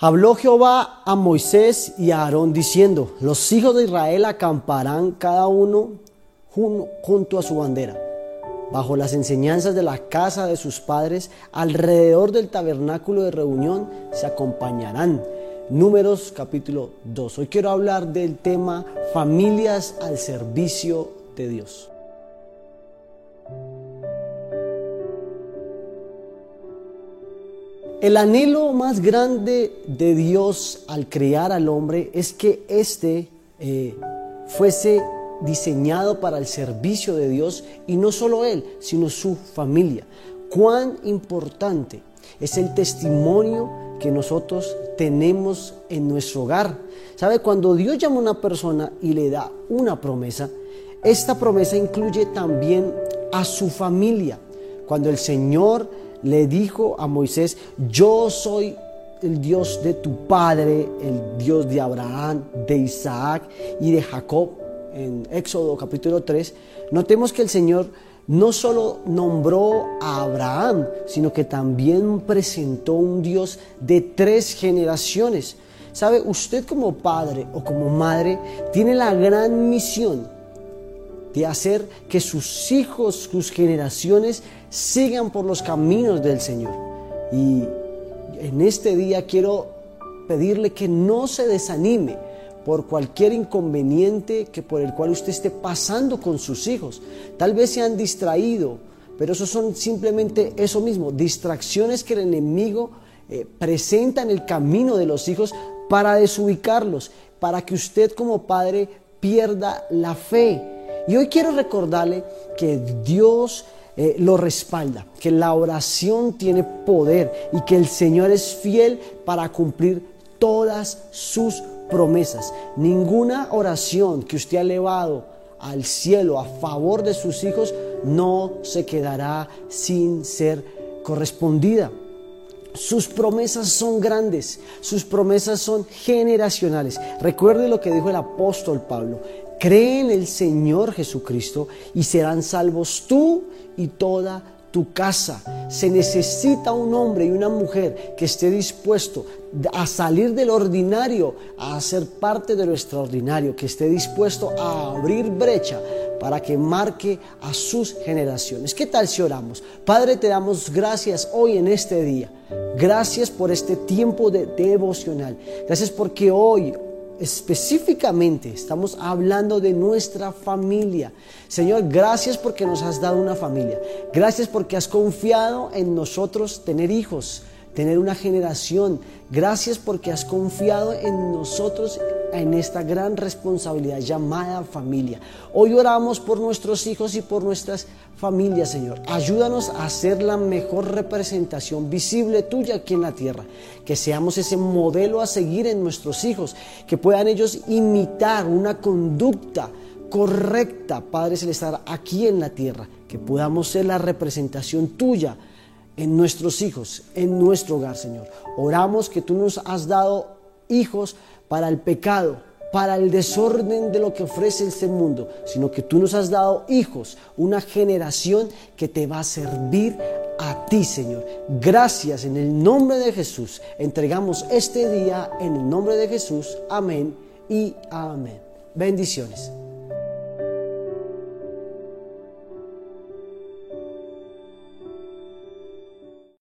Habló Jehová a Moisés y a Aarón diciendo, los hijos de Israel acamparán cada uno junto a su bandera, bajo las enseñanzas de la casa de sus padres, alrededor del tabernáculo de reunión se acompañarán. Números capítulo 2. Hoy quiero hablar del tema familias al servicio de Dios. El anhelo más grande de Dios al crear al hombre es que éste eh, fuese diseñado para el servicio de Dios y no solo él, sino su familia. Cuán importante es el testimonio que nosotros tenemos en nuestro hogar. ¿Sabe? Cuando Dios llama a una persona y le da una promesa, esta promesa incluye también a su familia. Cuando el Señor le dijo a Moisés, yo soy el Dios de tu padre, el Dios de Abraham, de Isaac y de Jacob, en Éxodo capítulo 3, notemos que el Señor no solo nombró a Abraham, sino que también presentó un Dios de tres generaciones. ¿Sabe? Usted como padre o como madre tiene la gran misión de hacer que sus hijos, sus generaciones sigan por los caminos del Señor. Y en este día quiero pedirle que no se desanime por cualquier inconveniente que por el cual usted esté pasando con sus hijos. Tal vez se han distraído, pero eso son simplemente eso mismo, distracciones que el enemigo eh, presenta en el camino de los hijos para desubicarlos, para que usted como padre pierda la fe y hoy quiero recordarle que Dios eh, lo respalda, que la oración tiene poder y que el Señor es fiel para cumplir todas sus promesas. Ninguna oración que usted ha elevado al cielo a favor de sus hijos no se quedará sin ser correspondida. Sus promesas son grandes, sus promesas son generacionales. Recuerde lo que dijo el apóstol Pablo, Cree en el Señor Jesucristo y serán salvos tú y toda tu casa. Se necesita un hombre y una mujer que esté dispuesto a salir del ordinario, a ser parte de lo extraordinario, que esté dispuesto a abrir brecha para que marque a sus generaciones. ¿Qué tal si oramos? Padre, te damos gracias hoy en este día. Gracias por este tiempo de devocional. Gracias porque hoy específicamente estamos hablando de nuestra familia. Señor, gracias porque nos has dado una familia. Gracias porque has confiado en nosotros tener hijos, tener una generación. Gracias porque has confiado en nosotros en esta gran responsabilidad llamada familia. Hoy oramos por nuestros hijos y por nuestras familias, Señor. Ayúdanos a ser la mejor representación visible tuya aquí en la tierra. Que seamos ese modelo a seguir en nuestros hijos, que puedan ellos imitar una conducta correcta, Padre Celestial, aquí en la tierra. Que podamos ser la representación tuya en nuestros hijos, en nuestro hogar, Señor. Oramos que tú nos has dado hijos para el pecado, para el desorden de lo que ofrece este mundo, sino que tú nos has dado hijos, una generación que te va a servir a ti, Señor. Gracias en el nombre de Jesús. Entregamos este día en el nombre de Jesús. Amén y amén. Bendiciones.